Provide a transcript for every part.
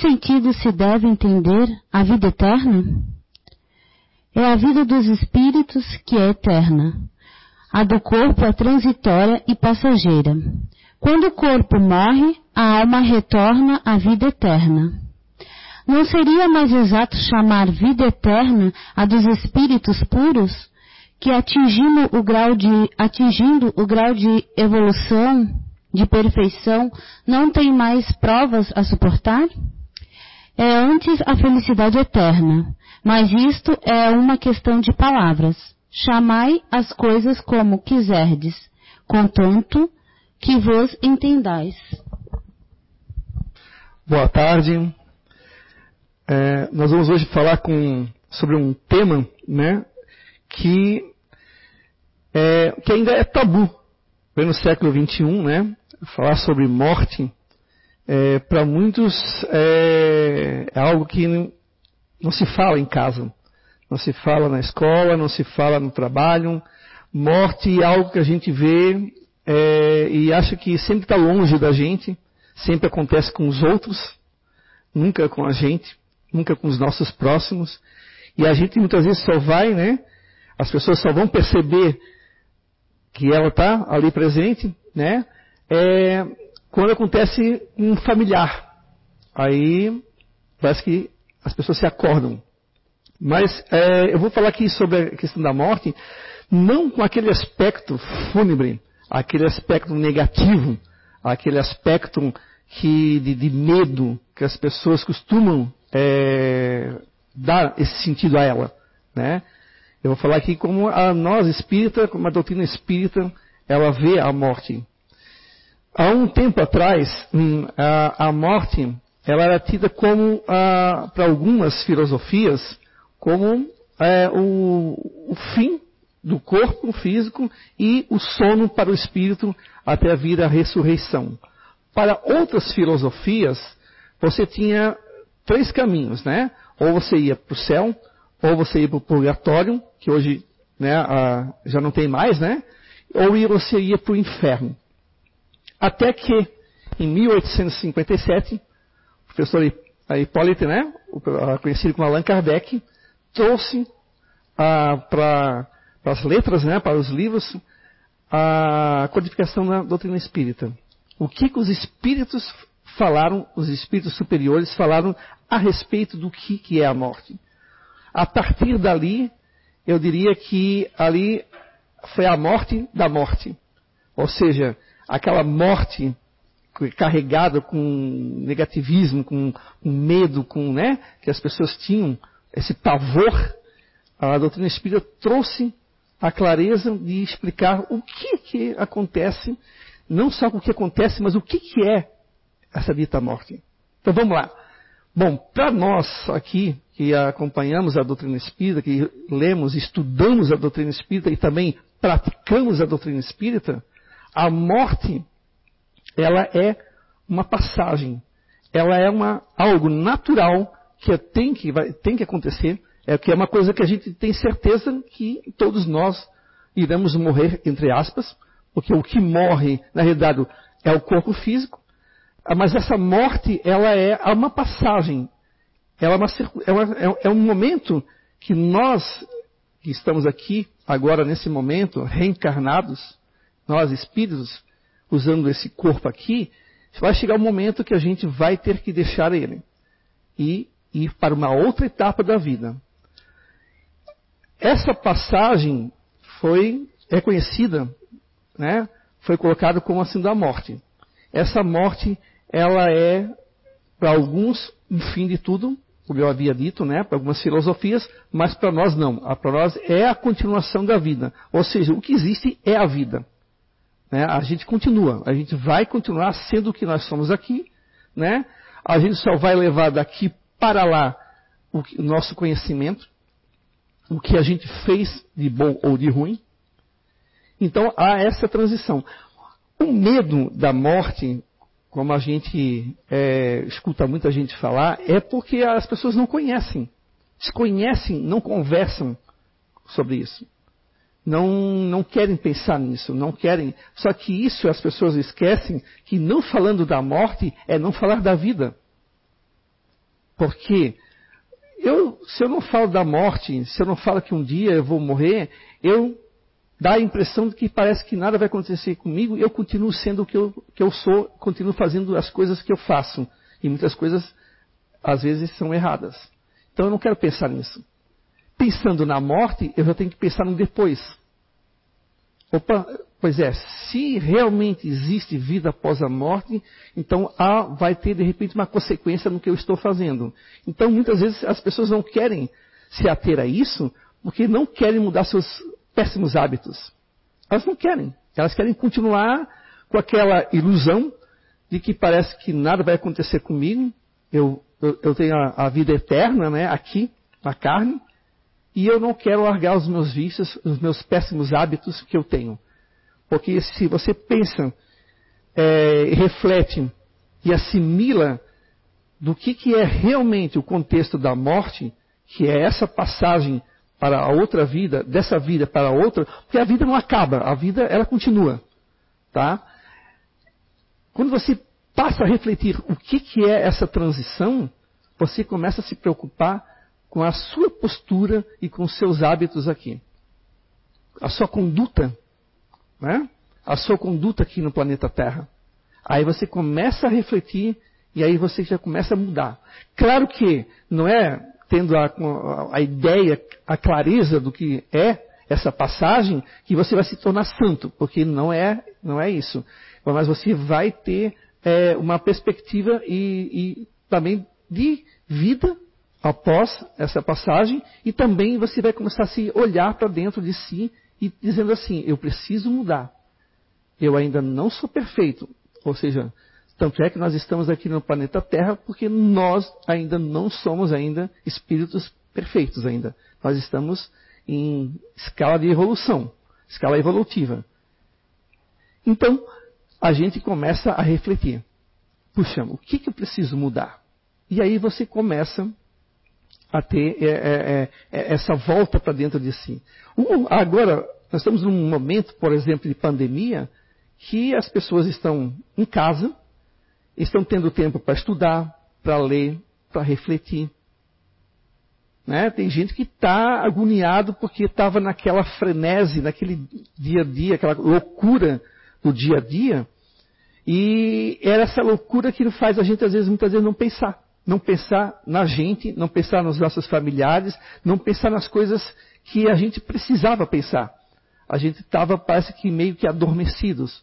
sentido se deve entender a vida eterna? É a vida dos espíritos que é eterna. A do corpo é transitória e passageira. Quando o corpo morre, a alma retorna à vida eterna. Não seria mais exato chamar vida eterna a dos espíritos puros, que atingindo o grau de, atingindo o grau de evolução, de perfeição, não tem mais provas a suportar? É antes a felicidade eterna, mas isto é uma questão de palavras. Chamai as coisas como quiserdes, contanto que vos entendais. Boa tarde. É, nós vamos hoje falar com, sobre um tema né, que, é, que ainda é tabu. no século XXI, né, falar sobre morte, é, para muitos é, é, algo que não, não se fala em casa. Não se fala na escola, não se fala no trabalho. Morte é algo que a gente vê é, e acha que sempre está longe da gente, sempre acontece com os outros, nunca com a gente, nunca com os nossos próximos. E a gente muitas vezes só vai, né? As pessoas só vão perceber que ela está ali presente, né? É, quando acontece um familiar. Aí parece que as pessoas se acordam. Mas é, eu vou falar aqui sobre a questão da morte, não com aquele aspecto fúnebre, aquele aspecto negativo, aquele aspecto que, de, de medo que as pessoas costumam é, dar esse sentido a ela. Né? Eu vou falar aqui como a nós espírita, como a doutrina espírita, ela vê a morte. Há um tempo atrás, hum, a, morte ela era tida como, para algumas filosofias, como é, o, o fim do corpo físico e o sono para o espírito até a vir a ressurreição. Para outras filosofias, você tinha três caminhos, né? Ou você ia para o céu, ou você ia para o purgatório, que hoje né, já não tem mais, né? Ou você ia para o inferno. Até que, em 1857, o professor Hipólito, né, conhecido como Allan Kardec, trouxe ah, para as letras, né, para os livros, a codificação da doutrina espírita. O que, que os espíritos falaram, os espíritos superiores falaram a respeito do que, que é a morte. A partir dali, eu diria que ali foi a morte da morte. Ou seja, aquela morte carregada com negativismo, com, com medo, com, né, que as pessoas tinham esse pavor, a doutrina espírita trouxe a clareza de explicar o que que acontece, não só o que acontece, mas o que que é essa dita morte. Então vamos lá. Bom, para nós aqui, que acompanhamos a doutrina espírita, que lemos, estudamos a doutrina espírita e também praticamos a doutrina espírita, a morte, ela é uma passagem. Ela é uma, algo natural que tem que, vai, tem que acontecer, é que é uma coisa que a gente tem certeza que todos nós iremos morrer, entre aspas, porque o que morre, na realidade, é o corpo físico, ah, mas essa morte, ela é uma passagem, ela é, uma, é, uma, é, é um momento que nós, que estamos aqui, agora nesse momento, reencarnados, nós espíritos, usando esse corpo aqui, vai chegar um momento que a gente vai ter que deixar ele. E ir para uma outra etapa da vida. Essa passagem foi reconhecida, né, foi colocada como assim da morte. Essa morte, ela é, para alguns, o fim de tudo, como eu havia dito, né, para algumas filosofias, mas para nós não. Para nós é a continuação da vida. Ou seja, o que existe é a vida. Né? A gente continua, a gente vai continuar sendo o que nós somos aqui, né? A gente só vai levar daqui para lá o, nosso conhecimento, o que a gente fez de bom ou de ruim. Então há essa transição. O medo da morte, como a gente é, escuta muita gente falar, é porque as pessoas não conhecem. Desconhecem, não conversam sobre isso. Não, não querem pensar nisso, não querem. Só que isso as pessoas esquecem que não falando da morte é não falar da vida. Porque eu, se eu não falo da morte, se eu não falo que um dia eu vou morrer, eu dá a impressão de que parece que nada vai acontecer comigo e eu continuo sendo o que eu, que eu sou, continuo fazendo as coisas que eu faço. E muitas coisas, às vezes, são erradas. Então eu não quero pensar nisso. Pensando na morte, eu já tenho que pensar no depois. Opa, pois é, se realmente existe vida após a morte, então há, vai ter de repente uma consequência no que eu estou fazendo. Então muitas vezes as pessoas não querem se ater a isso porque não querem mudar seus péssimos hábitos. Elas não querem. Elas querem continuar com aquela ilusão de que parece que nada vai acontecer comigo. Eu, eu, eu tenho a, a, vida eterna, né, aqui, na carne, e eu não quero largar os meus vícios, os meus péssimos hábitos que eu tenho. Porque se você pensa, é, reflete e assimila do que, que é realmente o contexto da morte, que é essa passagem para a outra vida, dessa vida para a outra, porque a vida não acaba, a vida ela continua, tá? Quando você passa a refletir o que, que é essa transição, você começa a se preocupar com a sua postura e com seus hábitos aqui. A sua conduta, né? A sua conduta aqui no planeta Terra. Aí você começa a refletir e aí você já começa a mudar. Claro que não é tendo a, a ideia, a clareza do que é essa passagem, que você vai se tornar santo, porque não é, não é isso. Mas você vai ter é, uma perspectiva e, e também de vida após essa passagem, e também você vai começar a se olhar para dentro de si e dizendo assim: eu preciso mudar. Eu ainda não sou perfeito. Ou seja, tanto é que nós estamos aqui no planeta Terra porque nós ainda não somos ainda espíritos perfeitos ainda. Nós estamos em escala de evolução, escala evolutiva. Então, a gente começa a refletir. Puxa, o que, que eu preciso mudar? E aí você começa a ter é, é, é, é essa volta para dentro de si. Um, agora, nós estamos num momento, por exemplo, de pandemia, que as pessoas estão em casa, estão tendo tempo para estudar, para ler, para refletir. Né? Tem gente que está agoniado porque estava naquela frenese, naquele dia a dia, aquela loucura do dia a dia, e era essa loucura que faz a gente, às vezes, muitas vezes, não pensar. Não pensar na gente, não pensar nos nossos familiares, não pensar nas coisas que a gente precisava pensar. A gente estava, parece que, meio que adormecidos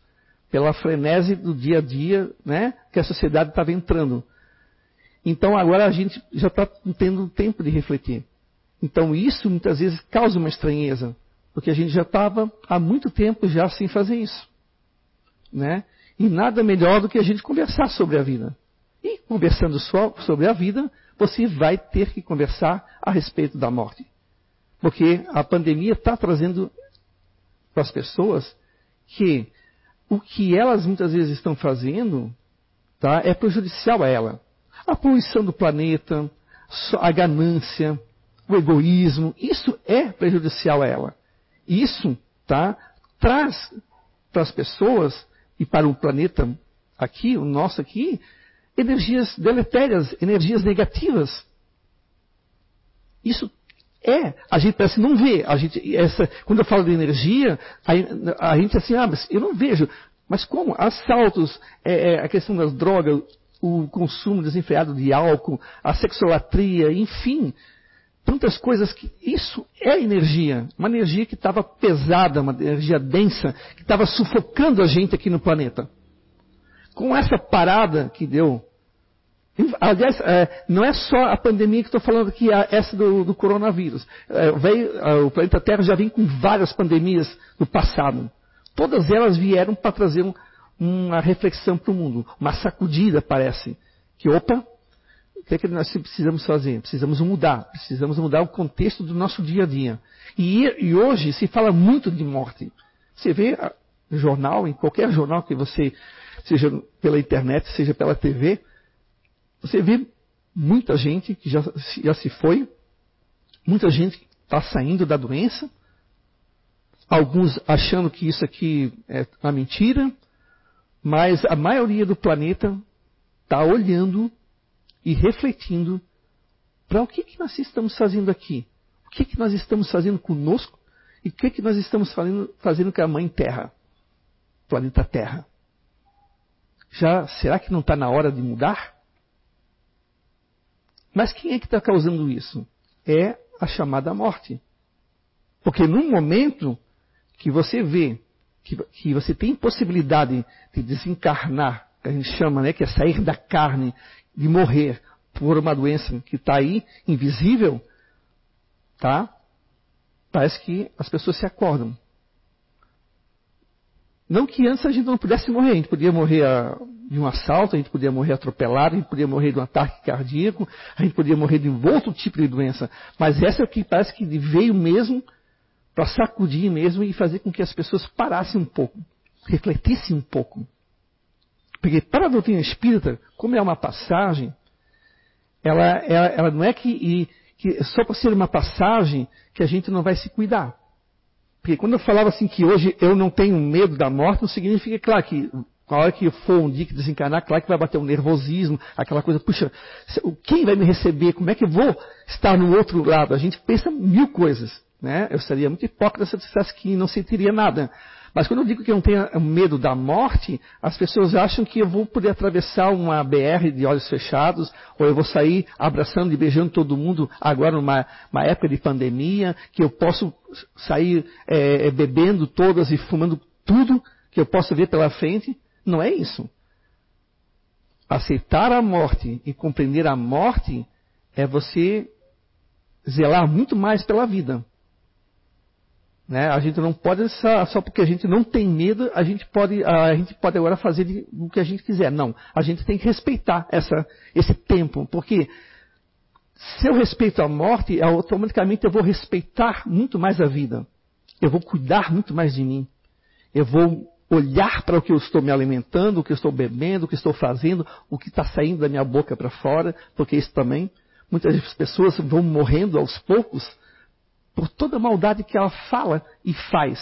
pela frenese do dia a dia, né, que a sociedade estava entrando. Então agora a gente já está tendo tempo de refletir. Então isso muitas vezes causa uma estranheza, porque a gente já estava há muito tempo já sem fazer isso, né? E nada melhor do que a gente conversar sobre a vida. E conversando só sobre a vida, você vai ter que conversar a respeito da morte. Porque a pandemia está trazendo para as pessoas que o que elas muitas vezes estão fazendo tá, é prejudicial a ela. A poluição do planeta, a ganância, o egoísmo, isso é prejudicial a ela. Isso tá, traz para as pessoas e para o planeta aqui, o nosso aqui, energias deletérias, energias negativas. Isso é, a gente parece não vê. A gente, essa, quando eu falo de energia, a, a gente assim, ah, mas eu não vejo. Mas como? Assaltos, é, é, a questão das drogas, o consumo desenfreado de álcool, a sexolatria, enfim, tantas coisas que isso é energia, uma energia que estava pesada, uma energia densa, que estava sufocando a gente aqui no planeta. Com essa parada que deu Aliás, é, não é só a pandemia que estou falando aqui, essa do, do coronavírus. É, veio, é, o planeta Terra já vem com várias pandemias no passado. Todas elas vieram para trazer um, uma reflexão para o mundo, uma sacudida, parece. Que, opa, o que é que nós precisamos fazer? Precisamos mudar, precisamos mudar o contexto do nosso dia a dia. E, e hoje se fala muito de morte. Você vê no jornal, em qualquer jornal que você, seja pela internet, seja pela TV, você vê muita gente que já, já se foi, muita gente que está saindo da doença, alguns achando que isso aqui é uma mentira, mas a maioria do planeta está olhando e refletindo para o que, que nós estamos fazendo aqui? O que, que nós estamos fazendo conosco? E o que, que nós estamos fazendo, fazendo com a Mãe Terra, planeta Terra? Já será que não está na hora de mudar? Mas quem é que está causando isso? É a chamada morte. Porque num momento que você vê que, que você tem possibilidade de desencarnar, que a gente chama, né, que é sair da carne, de morrer por uma doença que está aí, invisível, tá? Parece que as pessoas se acordam. Não que antes a gente não pudesse morrer, a gente podia morrer ah, de um assalto, a gente podia morrer atropelado, a gente podia morrer de um ataque cardíaco, a gente podia morrer de um outro tipo de doença. Mas essa é o que parece que veio mesmo para sacudir mesmo e fazer com que as pessoas parassem um pouco, refletissem um pouco. Porque para a doutrina espírita, como é uma passagem, ela, ela, ela não é que, que só por ser uma passagem que a gente não vai se cuidar. Porque quando eu falava assim que hoje eu não tenho medo da morte, não significa, claro, que na hora que for um dia que desencarnar, claro que vai bater um nervosismo, aquela coisa, puxa, quem vai me receber? Como é que eu vou estar no outro lado? A gente pensa mil coisas. Né? Eu seria muito hipócrita se eu dissesse que não sentiria nada. Mas quando eu digo que eu não tenho medo da morte, as pessoas acham que eu vou poder atravessar uma BR de olhos fechados, ou eu vou sair abraçando e beijando todo mundo agora numa época de pandemia, que eu posso sair é, bebendo todas e fumando tudo que eu posso ver pela frente. Não é isso. Aceitar a morte e compreender a morte é você zelar muito mais pela vida. Né? A gente não pode, só, só, porque a gente não tem medo, a gente pode, a gente pode agora fazer o que a gente quiser. Não, a gente tem que respeitar essa, esse tempo, porque se eu respeito a morte, automaticamente eu vou respeitar muito mais a vida. Eu vou cuidar muito mais de mim. Eu vou olhar para o que eu estou me alimentando, o que eu estou bebendo, o que estou fazendo, o que está saindo da minha boca para fora, porque isso também, muitas pessoas vão morrendo aos poucos por toda a maldade que ela fala e faz.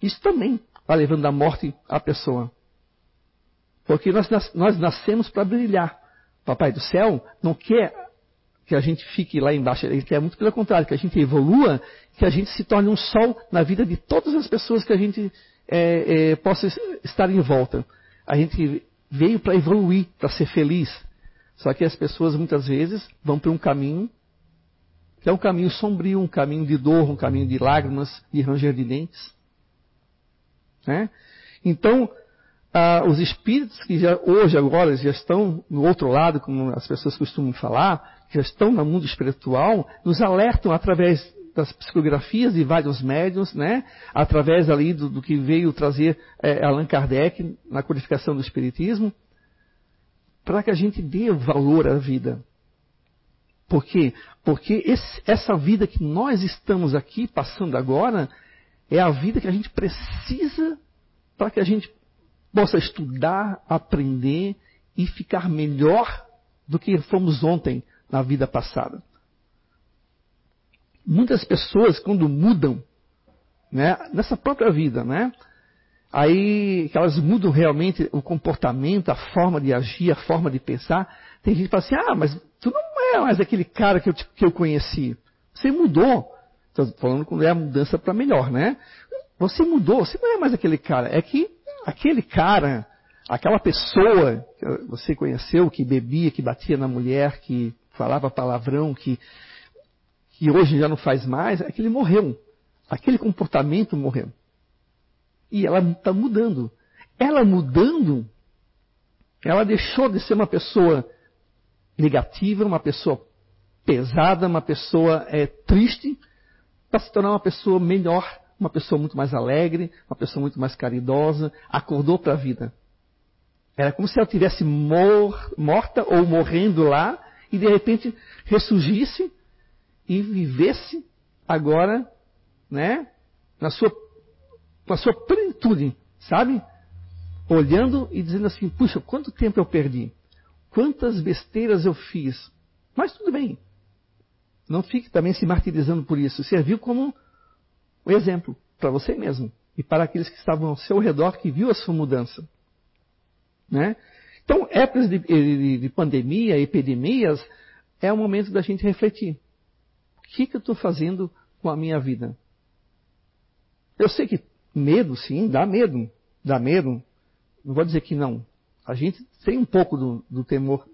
Isso também vai levando à morte a pessoa. Porque nós, nós nascemos para brilhar. Papai do céu não quer que a gente fique lá embaixo, ele quer muito pelo contrário, que a gente evolua, que a gente se torne um sol na vida de todas as pessoas que a gente é, é, possa estar em volta. A gente veio para evoluir, para ser feliz. Só que as pessoas muitas vezes vão para um caminho é um caminho sombrio, um caminho de dor, um caminho de lágrimas, de ranger de dentes. Né? Então, ah, os espíritos que já, hoje, agora, já estão no outro lado, como as pessoas costumam falar, já estão no mundo espiritual, nos alertam através das psicografias de vários médiums, né? através ali do, do que veio trazer é, Allan Kardec na codificação do Espiritismo, para que a gente dê valor à vida. Por quê? Porque esse, essa vida que nós estamos aqui passando agora é a vida que a gente precisa para que a gente possa estudar, aprender e ficar melhor do que fomos ontem na vida passada. Muitas pessoas, quando mudam, né, nessa própria vida, né, aí que elas mudam realmente o comportamento, a forma de agir, a forma de pensar, tem gente que fala assim, ah, mas tu não é mais aquele cara que eu, que eu conheci. Você mudou. Estou falando quando é a mudança para melhor, né? Você mudou, você não é mais aquele cara. É que aquele cara, aquela pessoa que você conheceu, que bebia, que batia na mulher, que falava palavrão, que, que hoje já não faz mais, aquele morreu. Aquele comportamento morreu. E ela está mudando. Ela mudando, ela deixou de ser uma pessoa negativa, uma pessoa pesada, uma pessoa é, triste, para se tornar uma pessoa melhor, uma pessoa muito mais alegre, uma pessoa muito mais caridosa, acordou para a vida. Era como se ela tivesse mor morta ou morrendo lá e de repente ressurgisse e vivesse agora, né, na sua, na sua plenitude, sabe? Olhando e dizendo assim, puxa, quanto tempo eu perdi? Quantas besteiras eu fiz. Mas tudo bem. Não fique também se martirizando por isso. Serviu como um exemplo para você mesmo e para aqueles que estavam ao seu redor que viu a sua mudança. Né? Então, épocas de, de, de pandemia, epidemias, é o momento da gente refletir. O que, que eu estou fazendo com a minha vida? Eu sei que medo, sim, dá medo. Dá medo. Não vou dizer que não. A gente tem um pouco do, do temor.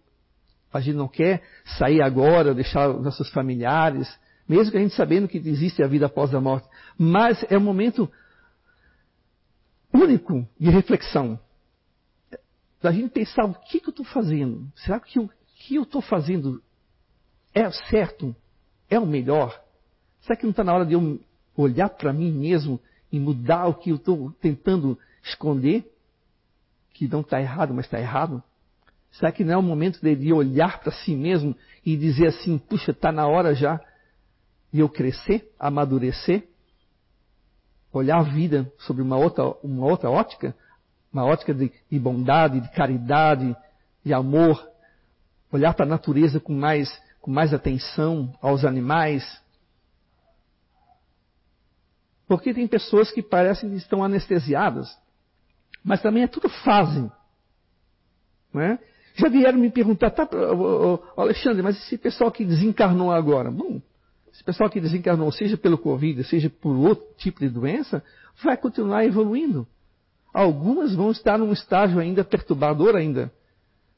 A gente não quer sair agora, deixar nossos familiares, mesmo que a gente sabendo que existe a vida após a morte. Mas é um momento único de reflexão. Da gente pensar o que, que eu estou fazendo? Será que o que eu estou fazendo é certo? É o melhor? Será que não está na hora de eu olhar para mim mesmo e mudar o que eu estou tentando esconder? Que não está errado, mas está errado? Será que não é o momento de olhar para si mesmo e dizer assim, puxa, está na hora já de eu crescer, amadurecer? olhar a vida sobre uma outra, uma outra ótica, uma ótica de, de bondade, de caridade, de amor, olhar para a natureza com mais, com mais atenção aos animais. Porque tem pessoas que parecem que estão anestesiadas, mas também é tudo fase. Não é? Já vieram me perguntar, tá, Alexandre, mas esse pessoal que desencarnou agora? Bom, esse pessoal que desencarnou, seja pelo Covid, seja por outro tipo de doença, vai continuar evoluindo. Algumas vão estar num estágio ainda perturbador ainda.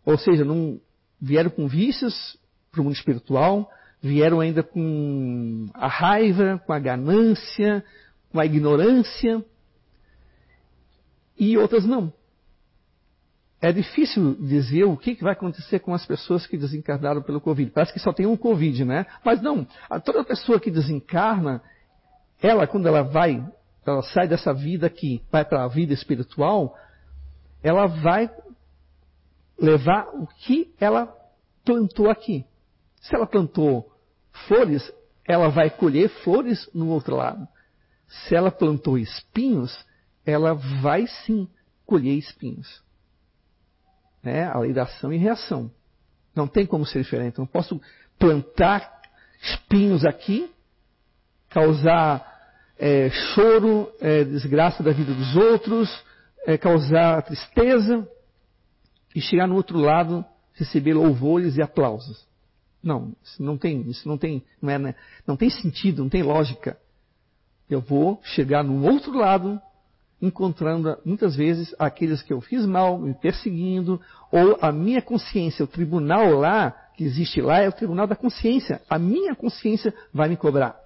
Ou seja, não vieram com vícios para o mundo espiritual, vieram ainda com a raiva, com a ganância, com a ignorância, e outras não. É difícil dizer o que vai acontecer com as pessoas que desencarnaram pelo Covid. Parece que só tem um Covid, né? Mas não, toda pessoa que desencarna, ela, quando ela vai, ela sai dessa vida aqui, vai para a vida espiritual, ela vai levar o que ela plantou aqui. Se ela plantou flores, ela vai colher flores no outro lado. Se ela plantou espinhos, ela vai sim colher espinhos né? a lei da ação e reação. Não tem como ser diferente. Não posso plantar espinhos aqui, causar é, choro, é, desgraça da vida dos outros, é, causar tristeza e chegar no outro lado receber louvores e aplausos. Não, isso não tem, isso não tem, não, é, né? não tem sentido, não tem lógica. Eu vou chegar no outro lado encontrando muitas vezes aqueles que eu fiz mal, me perseguindo, ou a minha consciência, o tribunal lá, que existe lá, é o tribunal da consciência. A minha consciência vai me cobrar.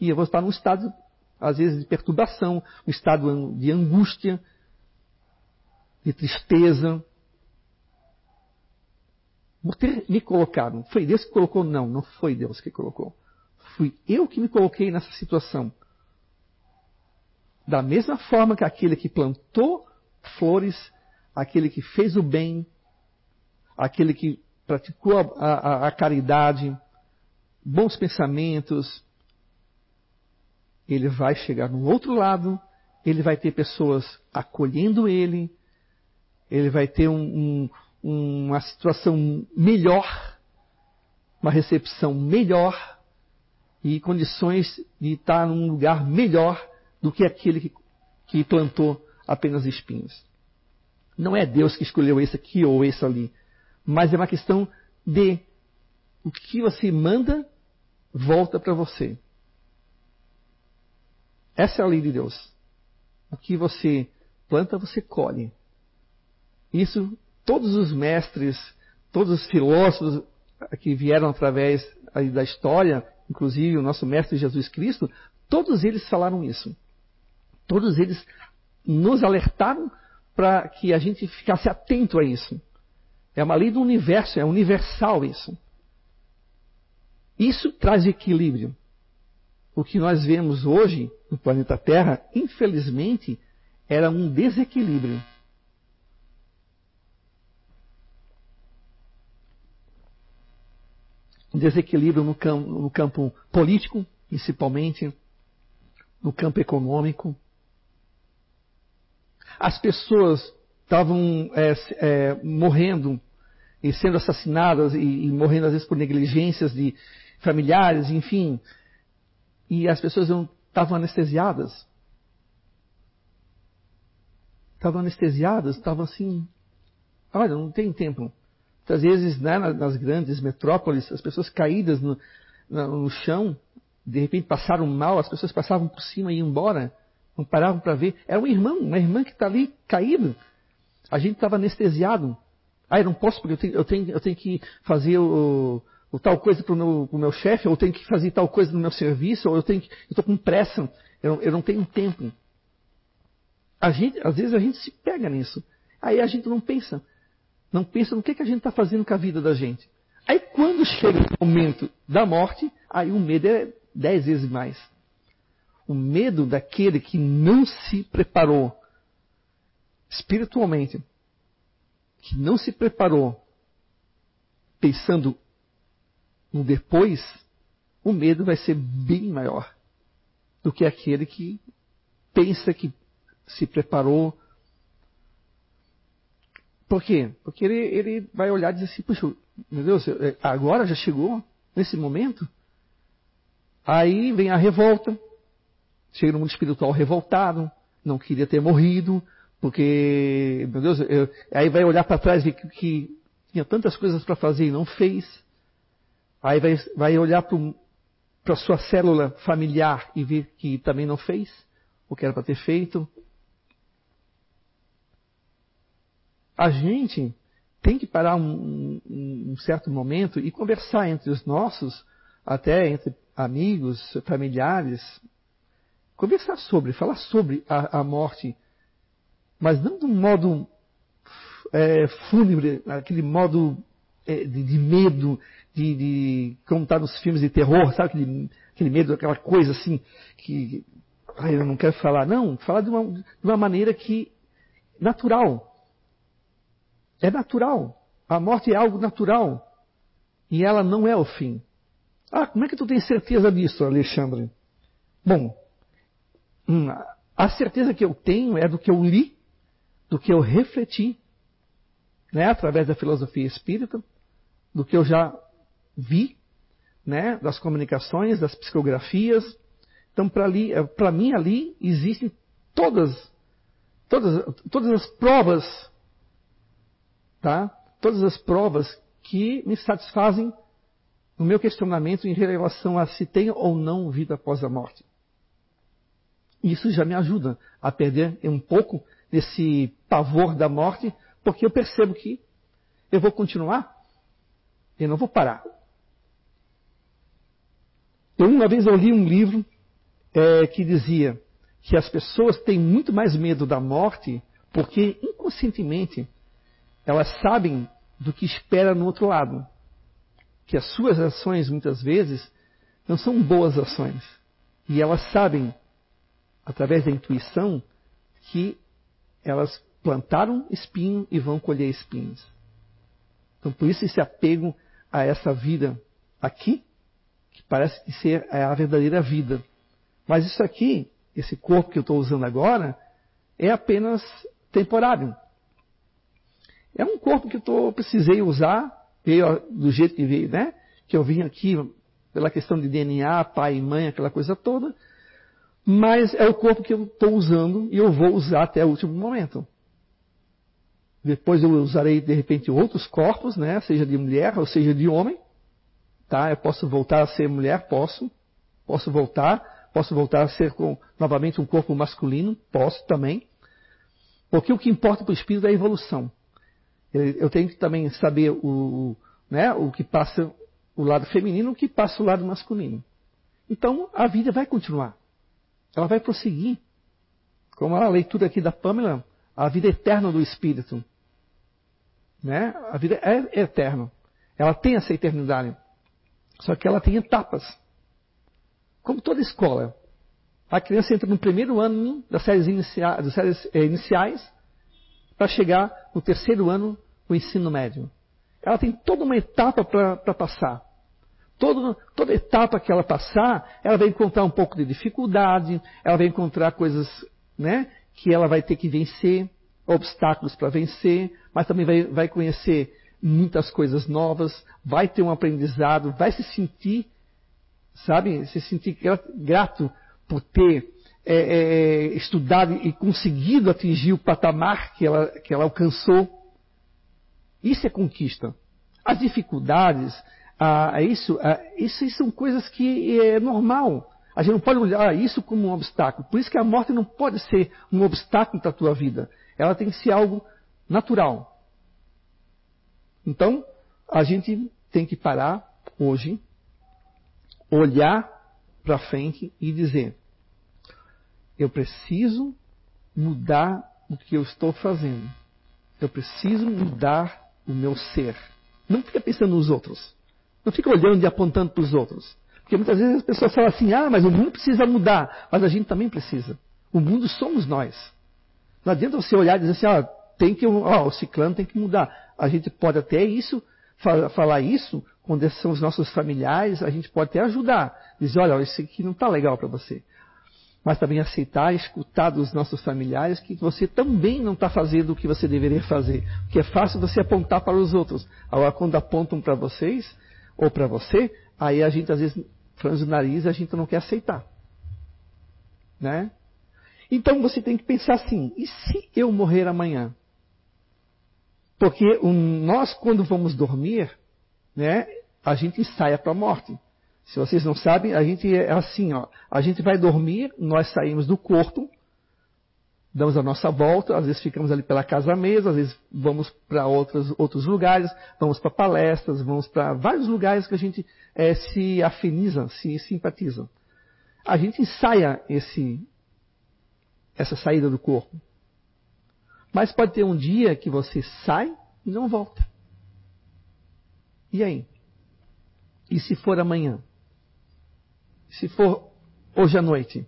E eu vou estar num estado, às vezes, de perturbação, um estado de angústia, de tristeza. Por ter me colocado. Foi Deus que colocou? Não, não foi Deus que colocou. Fui eu que me coloquei nessa situação. Da mesma forma que aquele que plantou flores, aquele que fez o bem, aquele que praticou a, a, a caridade, bons pensamentos, ele vai chegar no outro lado, ele vai ter pessoas acolhendo ele, ele vai ter um, um, uma situação melhor, uma recepção melhor e condições de estar num lugar melhor do que aquele que, que plantou apenas espinhos. Não é Deus que escolheu esse aqui ou esse ali, mas é uma questão de o que você manda volta para você. Essa é a lei de Deus. O que você planta, você colhe. Isso todos os mestres, todos os filósofos que vieram através da história, inclusive o nosso mestre Jesus Cristo, todos eles falaram isso. Todos eles nos alertaram para que a gente ficasse atento a isso. É uma lei do universo, é universal isso. Isso traz equilíbrio. O que nós vemos hoje no planeta Terra, infelizmente, era um desequilíbrio. Desequilíbrio no campo, no campo político, principalmente, no campo econômico, as pessoas estavam é, é, morrendo e sendo assassinadas e, e, morrendo às vezes por negligências de familiares, enfim. E as pessoas estavam anestesiadas. Estavam anestesiadas, estavam assim. Olha, não tem tempo. Muitas vezes, né, nas grandes metrópoles, as pessoas caídas no, no chão, de repente passaram mal, as pessoas passavam por cima e iam embora, não paravam para ver. Era um irmão, uma irmã que está ali caído. A gente estava anestesiado. Ah, eu não posso porque eu tenho, eu tenho, eu tenho que fazer o, o tal coisa para o meu, meu chefe, ou eu tenho que fazer tal coisa no meu serviço, ou eu tenho eu estou com pressa, eu, eu não tenho tempo. A gente, às vezes a gente se pega nisso. Aí a gente não pensa. Não pensa no que, que a gente está fazendo com a vida da gente. Aí quando chega o momento da morte, aí o medo é dez vezes mais. O medo daquele que não se preparou espiritualmente, que não se preparou pensando no depois, o medo vai ser bem maior do que aquele que pensa que se preparou. Por quê? Porque ele, ele vai olhar e dizer assim, puxa, meu Deus, é, agora já chegou nesse momento? Aí vem a revolta, chega no mundo espiritual revoltado, não queria ter morrido, porque, meu Deus, eu, aí vai olhar para trás e que, que, tinha tantas coisas para fazer e não fez. Aí vai, vai olhar para a sua célula familiar e ver que também não fez o que era para ter feito. A gente tem que parar um, um, um, certo momento e conversar entre os nossos, até entre amigos, familiares, conversar sobre, falar sobre a, a morte, mas não de um modo é, fúnebre, aquele modo é, de, de, medo, de, de como está nos filmes de terror, sabe aquele, aquele medo, aquela coisa assim que ai, eu não quero falar, não, falar de uma, de uma maneira que natural, é natural. A morte é algo natural. E ela não é o fim. Ah, como é que tu tens certeza disso, Alexandre? Bom, a certeza que eu tenho é do que eu li, do que eu refleti, né, através da filosofia espírita, do que eu já vi, né, das comunicações, das psicografias. Então, para eh, mim ali existem todas, todas, todas as provas tá? todas as provas que me satisfazem no meu questionamento em relação a se tem ou não vida após a morte. Isso já me ajuda a perder um pouco desse pavor da morte, porque eu percebo que eu vou continuar e não vou parar. Eu uma vez eu li um livro é, que dizia que as pessoas têm muito mais medo da morte porque inconscientemente elas sabem do que espera no outro lado. Que as suas ações, muitas vezes, não são boas ações. E elas sabem, através da intuição, que elas plantaram espinho e vão colher espinhos. Então, por isso, esse apego a essa vida aqui, que parece ser a verdadeira vida. Mas isso aqui, esse corpo que eu estou usando agora, é apenas temporário. É um corpo que eu precisei usar, veio do jeito que veio, né? Que eu vim aqui pela questão de DNA, pai e mãe, aquela coisa toda. Mas é o corpo que eu estou usando e eu vou usar até o último momento. Depois eu usarei, de repente, outros corpos, né? Seja de mulher ou seja de homem. Tá? Eu posso voltar a ser mulher? Posso. Posso voltar. Posso voltar a ser com, novamente um corpo masculino? Posso também. Porque o que importa para o espírito é a evolução eu tenho que também saber o, né, o que passa o lado feminino, o que passa o lado masculino. Então a vida vai continuar. Ela vai prosseguir. Como a leitura aqui da Pamela, a vida eterna do Espírito. Né? A vida é eterna. Ela tem essa eternidade. Só que ela tem etapas. Como toda escola. A criança entra no primeiro ano das séries, das séries eh, iniciais para chegar no terceiro ano o ensino médio. Ela tem toda uma etapa para passar. Toda, toda etapa que ela passar, ela vai encontrar um pouco de dificuldade, ela vai encontrar coisas né, que ela vai ter que vencer, obstáculos para vencer, mas também vai, vai conhecer muitas coisas novas, vai ter um aprendizado, vai se sentir, sabe, se sentir grato por ter é, é, estudado e conseguido atingir o patamar que ela, que ela alcançou. Isso é conquista. As dificuldades, ah, isso, ah, isso, isso são coisas que é normal. A gente não pode olhar isso como um obstáculo. Por isso que a morte não pode ser um obstáculo para a tua vida. Ela tem que ser algo natural. Então, a gente tem que parar hoje, olhar para frente e dizer: eu preciso mudar o que eu estou fazendo. Eu preciso mudar o meu ser. Não fica pensando nos outros. Não fica olhando e apontando para os outros. Porque muitas vezes as pessoas falam assim: ah, mas o mundo precisa mudar. Mas a gente também precisa. O mundo somos nós. Não adianta você olhar e dizer assim: ah, tem que, ó, o ciclano tem que mudar. A gente pode até isso, falar isso, quando são os nossos familiares, a gente pode até ajudar. Dizer: olha, isso aqui não está legal para você. Mas também aceitar, escutar dos nossos familiares que você também não está fazendo o que você deveria fazer. Porque é fácil você apontar para os outros. Agora, quando apontam para vocês, ou para você, aí a gente às vezes franze o nariz e a gente não quer aceitar. Né? Então você tem que pensar assim: e se eu morrer amanhã? Porque nós, quando vamos dormir, né, a gente ensaia para a morte. Se vocês não sabem, a gente é assim, ó. A gente vai dormir, nós saímos do corpo, damos a nossa volta, às vezes ficamos ali pela casa mesa, às vezes vamos para outros, lugares, vamos para palestras, vamos para vários lugares que a gente é, se afiniza, se simpatiza. A gente ensaia esse, essa saída do corpo. Mas pode ter um dia que você sai e não volta. E aí? E se for amanhã? Se for hoje à noite?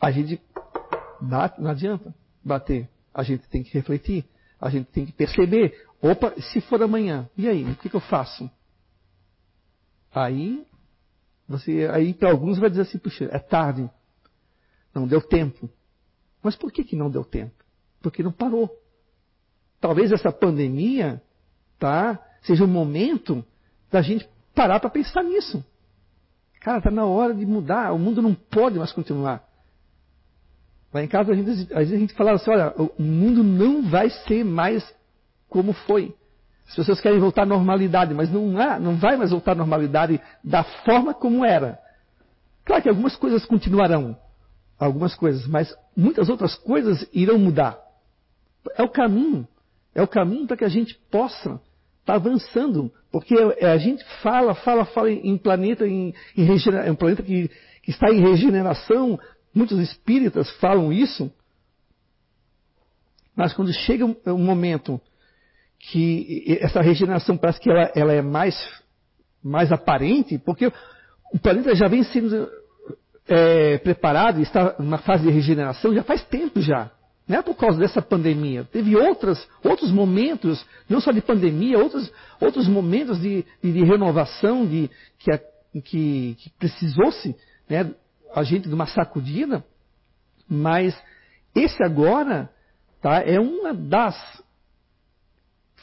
A gente bate, não adianta bater. A gente tem que refletir. A gente tem que perceber. Opa, se for amanhã, e aí? O que, que eu faço? Aí, você, aí para alguns vai dizer assim, puxa, é tarde. Não deu tempo. Mas por que, que não deu tempo? Porque não parou. Talvez essa pandemia, tá, seja o momento da gente parar para pensar nisso. Cara, está na hora de mudar. O mundo não pode mais continuar. Lá em casa, gente, às vezes a gente falava assim: olha, o mundo não vai ser mais como foi. As pessoas querem voltar à normalidade, mas não, há, não vai mais voltar à normalidade da forma como era. Claro que algumas coisas continuarão, algumas coisas, mas muitas outras coisas irão mudar. É o caminho. É o caminho para que a gente possa estar tá avançando. Porque a gente fala, fala, fala em planeta, em, em é um planeta que, que está em regeneração, Muitos espíritas falam isso, mas quando chega um momento que essa regeneração parece que ela, ela é mais, mais aparente, porque o planeta já vem sendo é, preparado, está numa fase de regeneração já faz tempo já. Não é por causa dessa pandemia. Teve outras, outros momentos, não só de pandemia, outros, outros momentos de, de, de renovação de, que, que, que precisou-se né, a gente de uma sacudida, mas esse agora tá, é uma das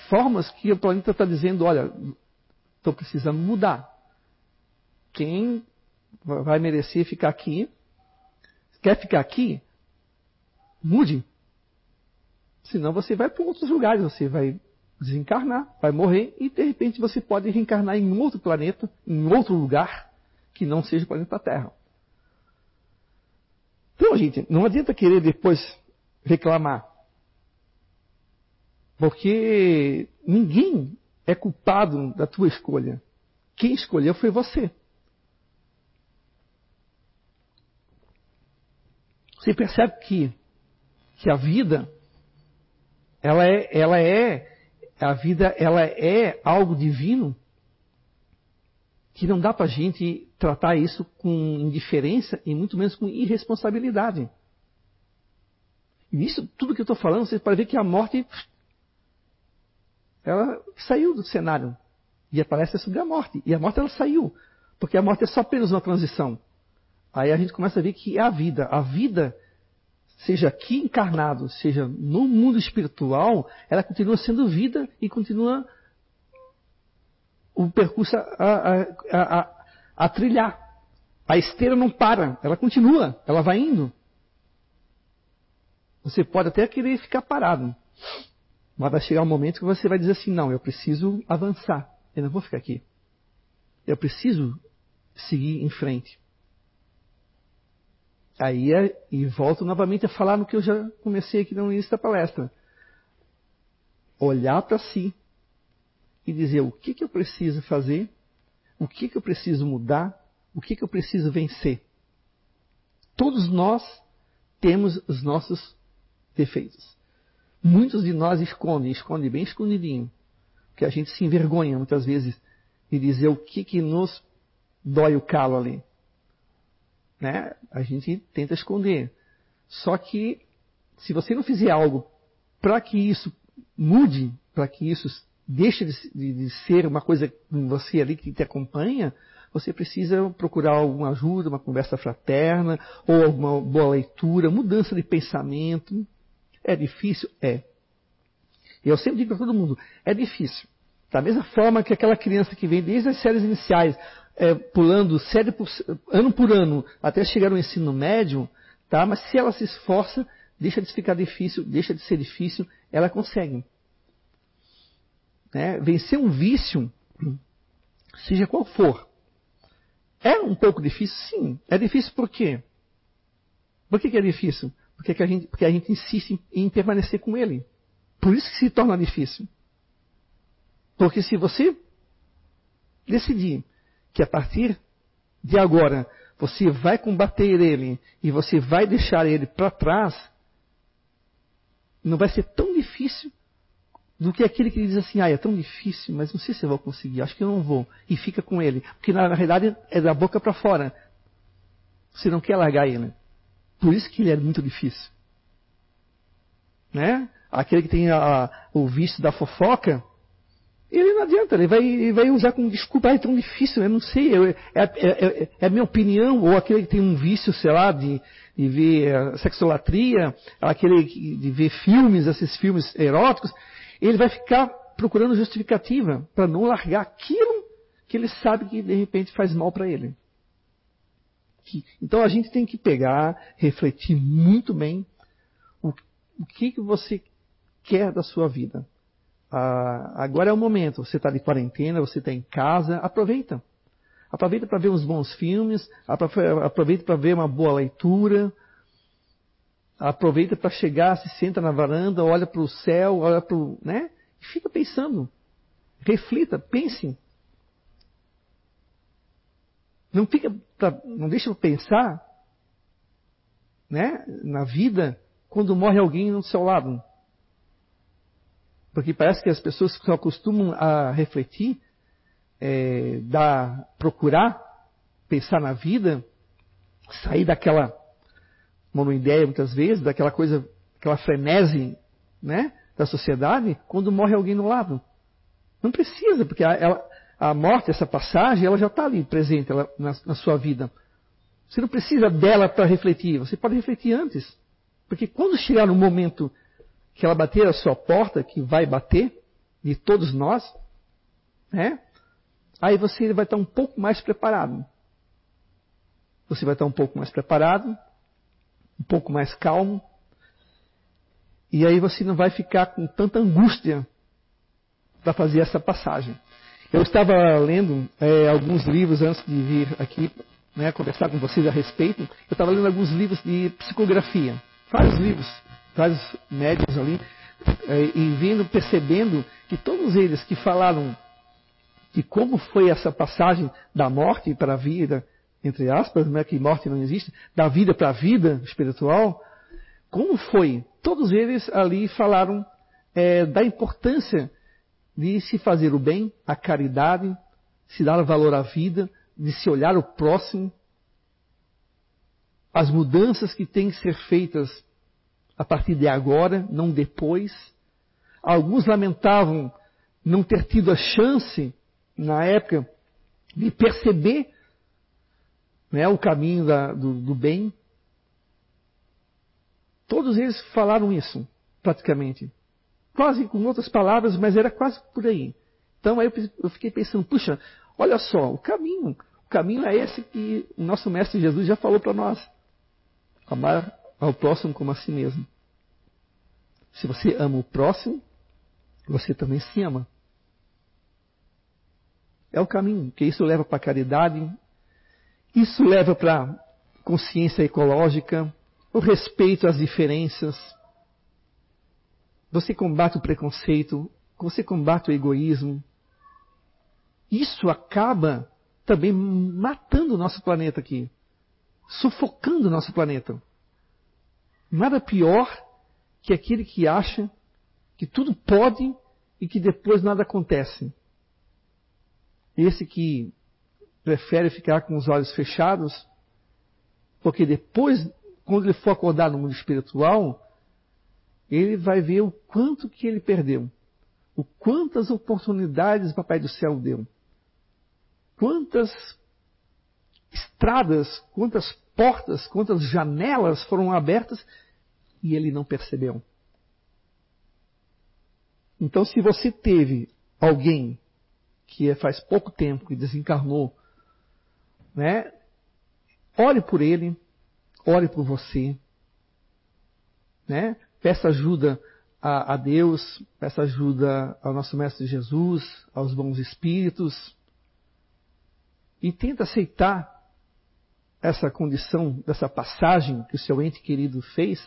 formas que o planeta está dizendo, olha, estou precisando mudar. Quem vai merecer ficar aqui, quer ficar aqui, mude. Senão você vai para outros lugares, você vai desencarnar, vai morrer e de repente você pode reencarnar em outro planeta, em outro lugar que não seja o planeta Terra. Então, gente, não adianta querer depois reclamar. Porque ninguém é culpado da tua escolha. Quem escolheu foi você. Você percebe que, que a vida, ela é, ela é, a vida, ela é algo divino que não dá para a gente tratar isso com indiferença e muito menos com irresponsabilidade. E nisso, tudo que eu estou falando, você pode ver que a morte ela saiu do cenário. E aparece sobre a morte. E a morte ela saiu. Porque a morte é só apenas uma transição. Aí a gente começa a ver que é a vida. A vida, seja aqui encarnado, seja no mundo espiritual, ela continua sendo vida e continua o percurso a, a, a, a trilhar. A esteira não para, ela continua, ela vai indo. Você pode até querer ficar parado, Mas vai chegar um momento que você vai dizer assim: não, eu preciso avançar, eu não vou ficar aqui. Eu preciso seguir em frente. Aí, é, e volto novamente a falar no que eu já comecei aqui no início da palestra. Olhar para si e dizer o que, que eu preciso fazer, o que, que eu preciso mudar, o que, que eu preciso vencer. Todos nós temos os nossos defeitos. Muitos de nós escondem, escondem bem escondidinho, porque a gente se envergonha muitas vezes de dizer o que, que nos dói o calo ali. Né? A gente tenta esconder. Só que se você não fizer algo para que isso mude, para que isso deixe de, de, de, ser uma coisa com você ali que te acompanha, você precisa procurar alguma ajuda, uma conversa fraterna, ou alguma boa leitura, mudança de pensamento. É difícil? É. E eu sempre digo para todo mundo, é difícil. Da mesma forma que aquela criança que vem desde as séries iniciais, é, pulando série por, ano por ano, até chegar no ensino médio, tá? mas se ela se esforça, deixa de ficar difícil, deixa de ser difícil, ela consegue. Né? Vencer um vício, seja qual for, é um pouco difícil? Sim. É difícil por quê? Por que, que é difícil? Porque, a gente, porque a gente insiste em, em permanecer com ele. Por isso que se torna difícil. Porque se você decidir que a partir de agora você vai combater ele e você vai deixar ele para trás, não vai ser tão difícil do que aquele que diz assim, ah, é tão difícil, mas não sei se eu vou conseguir, acho que eu não vou, e fica com ele. Porque na, na realidade é da boca para fora. Você não quer largar ele. Por isso que ele é muito difícil. Né? Aquele que tem a, o vício da fofoca, ele não adianta, ele vai, ele vai usar como desculpa, ah, é tão difícil, eu não sei, eu, é, é, é, é, a minha opinião, ou aquele que tem um vício, sei lá, de, de ver sexolatria, aquele de ver filmes, esses filmes eróticos, ele vai ficar procurando justificativa para não largar aquilo que ele sabe que de repente faz mal para ele. Então a gente tem que pegar, refletir muito bem o, o que, que você quer da sua vida. Ah, agora é o momento. Você está de quarentena, você está em casa, aproveita. Aproveita para ver uns bons filmes, aproveita para ver uma boa leitura, aproveita para chegar, se senta na varanda, olha para o céu, olha para o. né? E fica pensando. Reflita, pense. Não fica pra, não deixa pensar né, na vida quando morre alguém no seu lado. Porque parece que as pessoas só costumam a refletir, é, dar, procurar pensar na vida, sair daquela monoideia muitas vezes, daquela coisa, aquela frenese, né, da sociedade, quando morre alguém no lado. Não precisa, porque a, ela, a morte, essa passagem, ela já está ali presente ela, na, na sua vida. Você não precisa dela para refletir, você pode refletir antes. Porque quando chegar no momento que ela bater a sua porta, que vai bater, de todos nós, né? Aí você vai estar um pouco mais preparado. Você vai estar um pouco mais preparado, um pouco mais calmo. E aí você não vai ficar com tanta angústia para fazer essa passagem. Eu estava lendo é, alguns livros antes de vir aqui né, conversar com vocês a respeito. Eu estava lendo alguns livros de psicografia, vários livros, vários médios ali, é, e vindo percebendo que todos eles que falaram de como foi essa passagem da morte para a vida, entre aspas, né, que morte não existe, da vida para a vida espiritual, como foi? Todos eles ali falaram é, da importância de se fazer o bem, a caridade, se dar valor à vida, de se olhar o próximo, as mudanças que têm que ser feitas a partir de agora, não depois. Alguns lamentavam não ter tido a chance, na época, de perceber né, o caminho da, do, do bem. Todos eles falaram isso, praticamente. Quase com outras palavras, mas era quase por aí. Então aí eu fiquei pensando, puxa, olha só, o caminho, o caminho é esse que o nosso Mestre Jesus já falou para nós. Amar ao próximo como a si mesmo. Se você ama o próximo, você também se ama. É o caminho, que isso leva para a caridade, isso leva para consciência ecológica, o respeito às diferenças. Você combate o preconceito, você combate o egoísmo. Isso acaba também matando o nosso planeta aqui, sufocando o nosso planeta. Nada pior que aquele que acha que tudo pode e que depois nada acontece. Esse que prefere ficar com os olhos fechados, porque depois, quando ele for acordar no mundo espiritual, ele vai ver o quanto que ele perdeu, o quantas oportunidades o Papai do Céu deu, quantas estradas, quantas portas, quantas janelas foram abertas e ele não percebeu. Então, se você teve alguém que faz pouco tempo que desencarnou, né? Ore por ele, ore por você, né? Peça ajuda a, a Deus, peça ajuda ao nosso Mestre Jesus, aos bons espíritos, e tenta aceitar essa condição, dessa passagem que o seu ente querido fez,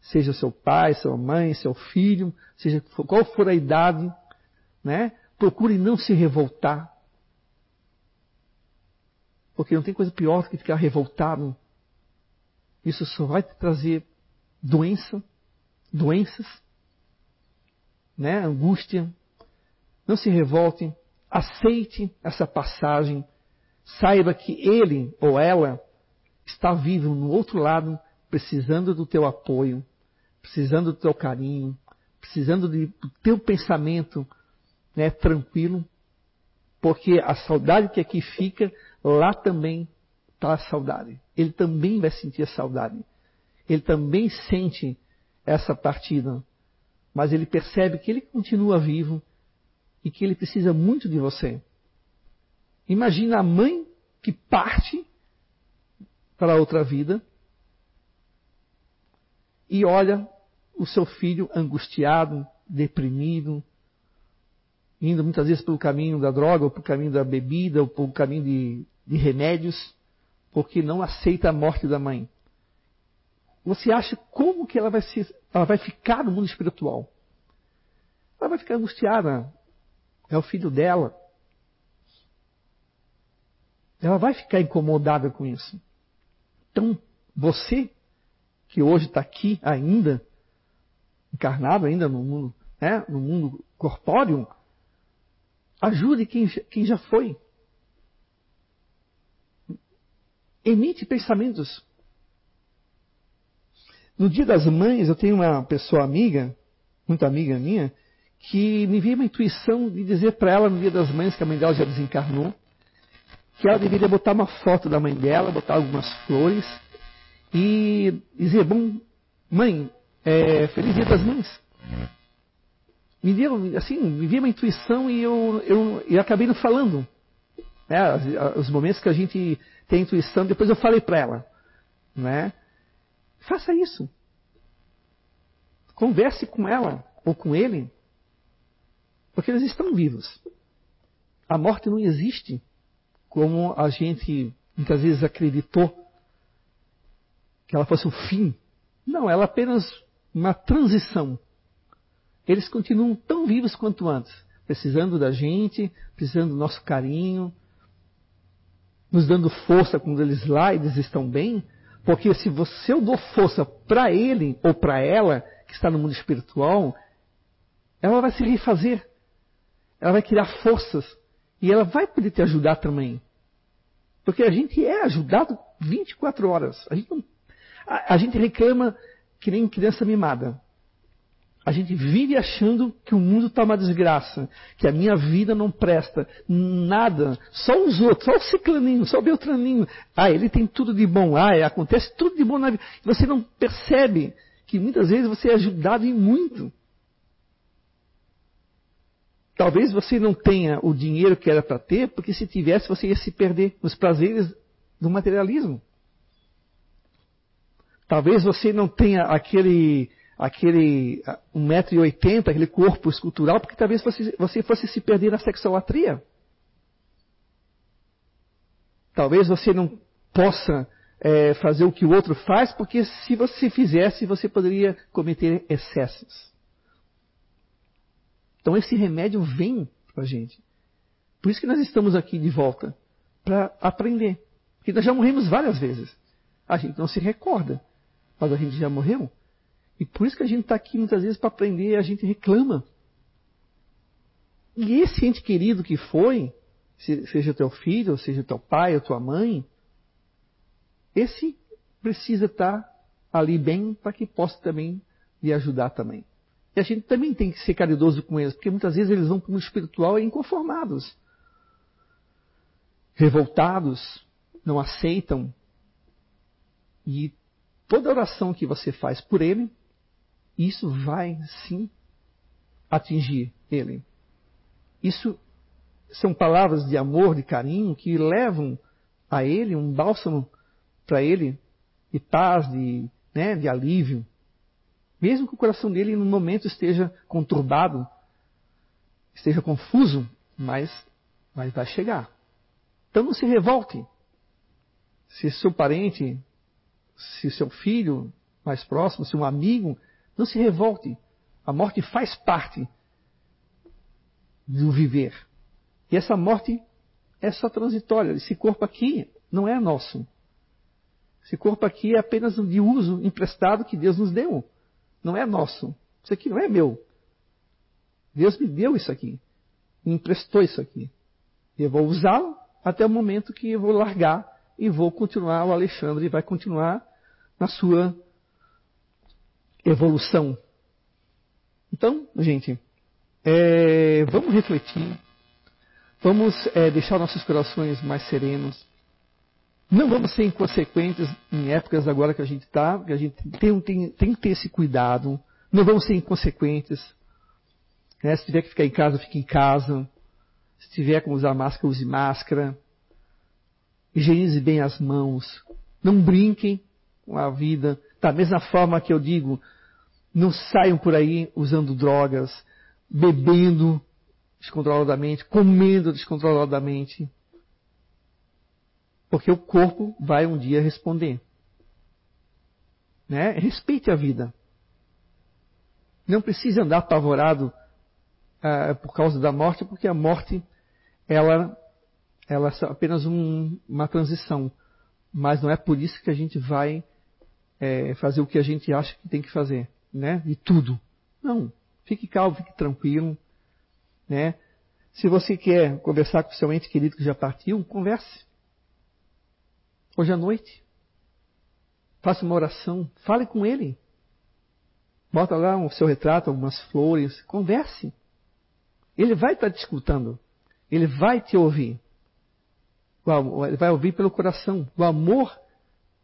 seja seu pai, sua mãe, seu filho, seja qual for a idade, né? Procure não se revoltar. Porque não tem coisa pior do que ficar revoltado. Isso só vai te trazer doença, doenças, né? angústia. Não se revolte, aceite essa passagem, saiba que ele ou ela está vivo no outro lado, precisando do teu apoio, precisando do teu carinho, precisando do teu pensamento né, tranquilo, porque a saudade que aqui fica, lá também está a saudade. Ele também vai sentir a saudade. Ele também sente essa partida. Mas ele percebe que ele continua vivo e que ele precisa muito de você. Imagina a mãe que parte para outra vida e olha o seu filho angustiado, deprimido, indo muitas vezes pelo caminho da droga, ou pelo caminho da bebida, ou pelo caminho de, de remédios, porque não aceita a morte da mãe. Você acha como que ela vai, se, ela vai ficar no mundo espiritual? Ela vai ficar angustiada. É o filho dela. Ela vai ficar incomodada com isso. Então, você que hoje está aqui ainda, encarnado ainda no mundo, né, no mundo corpóreo, Ajude quem, quem já foi. Emite pensamentos. No dia das mães, eu tenho uma pessoa amiga, muito amiga minha, que me veio uma intuição de dizer para ela no dia das mães, que a mãe dela já desencarnou, que ela deveria botar uma foto da mãe dela, botar algumas flores e dizer: Bom, mãe, é, feliz dia das mães me deu, assim, me veio uma intuição e eu, eu, eu acabei não falando. Né? Os momentos que a gente tem intuição, depois eu falei para ela. Né? Faça isso. Converse com ela ou com ele, porque eles estão vivos. A morte não existe como a gente muitas vezes acreditou que ela fosse o fim. Não, ela é apenas uma transição eles continuam tão vivos quanto antes, precisando da gente, precisando do nosso carinho, nos dando força quando eles lá eles estão bem, porque se você eu dou força para ele ou para ela que está no mundo espiritual, ela vai se refazer, ela vai criar forças e ela vai poder te ajudar também. Porque a gente é ajudado 24 horas. A gente, não, a, a gente reclama que nem criança mimada. A gente vive achando que o mundo está uma desgraça, que a minha vida não presta, nada, só os outros, só o ciclaninho, só o beltraninho. Ah, ele tem tudo de bom, ah, é, acontece tudo de bom na vida. Você não percebe que muitas vezes você é ajudado em muito. Talvez você não tenha o dinheiro que era para ter, porque se tivesse você ia se perder nos prazeres do materialismo. Talvez você não tenha aquele aquele 1,80m, aquele corpo escultural, porque talvez você, você fosse se perder na sexolatria. Talvez você não possa é, fazer o que o outro faz, porque se você fizesse, você poderia cometer excessos. Então esse remédio vem para a gente. Por isso que nós estamos aqui de volta, para aprender. Porque nós já morremos várias vezes. A gente não se recorda, mas a gente já morreu. E por isso que a gente está aqui muitas vezes para aprender, a gente reclama. E esse ente querido que foi, seja teu filho, seja teu pai ou tua mãe, esse precisa estar ali bem para que possa também lhe ajudar também. E a gente também tem que ser caridoso com eles, porque muitas vezes eles vão para o espiritual inconformados, revoltados, não aceitam. E toda oração que você faz por ele, isso vai sim atingir ele. Isso são palavras de amor, de carinho, que levam a ele um bálsamo para ele de paz, de, né, de alívio. Mesmo que o coração dele no momento esteja conturbado, esteja confuso, mas, mas vai chegar. Então não se revolte. Se seu parente, se seu filho mais próximo, se um amigo não se revolte. A morte faz parte do viver. E essa morte é só transitória. Esse corpo aqui não é nosso. Esse corpo aqui é apenas de uso emprestado que Deus nos deu. Não é nosso. Isso aqui não é meu. Deus me deu isso aqui. Me emprestou isso aqui. Eu vou usá-lo até o momento que eu vou largar e vou continuar, o Alexandre vai continuar na sua evolução. Então, gente, é, vamos refletir, vamos é, deixar nossos corações mais serenos. Não vamos ser inconsequentes em épocas agora que a gente está, que a gente tem, tem, tem, que ter esse cuidado. Não vamos ser inconsequentes. Né? Se tiver que ficar em casa, fique em casa. Se tiver que usar máscara, use máscara. Higienize bem as mãos. Não brinquem com a vida. Da mesma forma que eu digo, não saiam por aí usando drogas, bebendo descontroladamente, comendo descontroladamente. Porque o corpo vai um dia responder. Né? Respeite a vida. Não precise andar apavorado uh, por causa da morte, porque a morte ela, ela é apenas um, uma transição. Mas não é por isso que a gente vai é, fazer o que a gente acha que tem que fazer né, de tudo. Não. Fique calmo, fique tranquilo. Né? Se você quer conversar com seu ente querido que já partiu, converse. Hoje à noite. Faça uma oração. Fale com ele. Bota lá o seu retrato, algumas flores. Converse. Ele vai estar te escutando. Ele vai te ouvir. Ele vai ouvir pelo coração. O amor,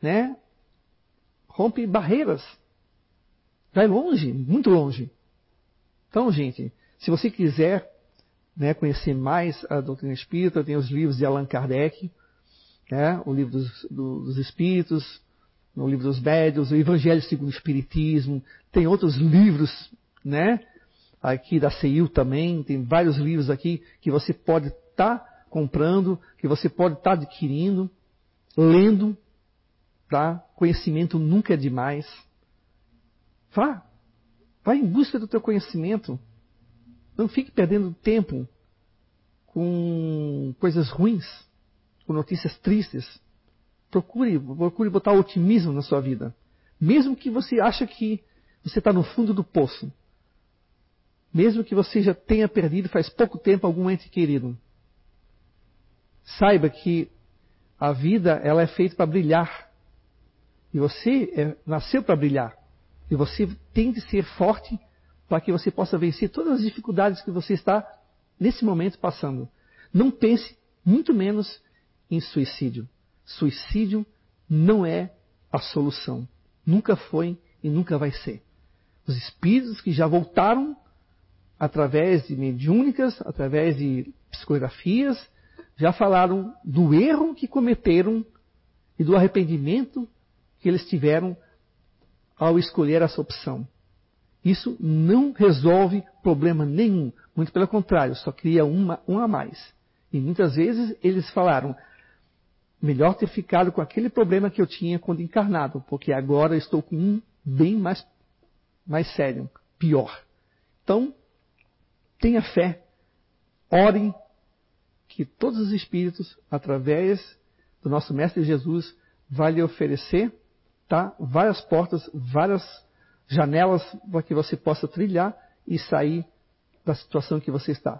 né? Rompe barreiras. Vai longe, muito longe. Então, gente, se você quiser né, conhecer mais a doutrina espírita, tem os livros de Allan Kardec, né, o livro dos, do, dos Espíritos, o livro dos Médios, o Evangelho segundo o Espiritismo, tem outros livros, né, aqui da CEIU também, tem vários livros aqui que você pode estar tá comprando, que você pode estar tá adquirindo, lendo, tá? Conhecimento nunca é demais. Vá. Vá em busca do teu conhecimento. Não fique perdendo tempo com coisas ruins, com notícias tristes. Procure, procure botar otimismo na sua vida. Mesmo que você ache que você está no fundo do poço. Mesmo que você já tenha perdido faz pouco tempo algum ente querido. Saiba que a vida ela é feita para brilhar. E você é, nasceu para brilhar. E você tem de ser forte para que você possa vencer todas as dificuldades que você está nesse momento passando. Não pense, muito menos, em suicídio. Suicídio não é a solução. Nunca foi e nunca vai ser. Os espíritos que já voltaram através de mediúnicas, através de psicografias, já falaram do erro que cometeram e do arrependimento que eles tiveram ao escolher essa opção. Isso não resolve problema nenhum. Muito pelo contrário, só cria uma, um a mais. E muitas vezes eles falaram: melhor ter ficado com aquele problema que eu tinha quando encarnado, porque agora estou com um bem mais, mais sério, pior. Então, tenha fé, orem, que todos os espíritos, através do nosso Mestre Jesus, vai lhe oferecer tá, várias portas, várias janelas para que você possa trilhar e sair da situação que você está.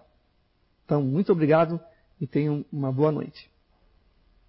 Então, muito obrigado e tenham uma boa noite.